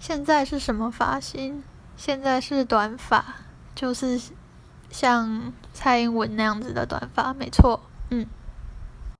现在是什么发型？现在是短发就是像蔡英文那样子的短发没错。嗯。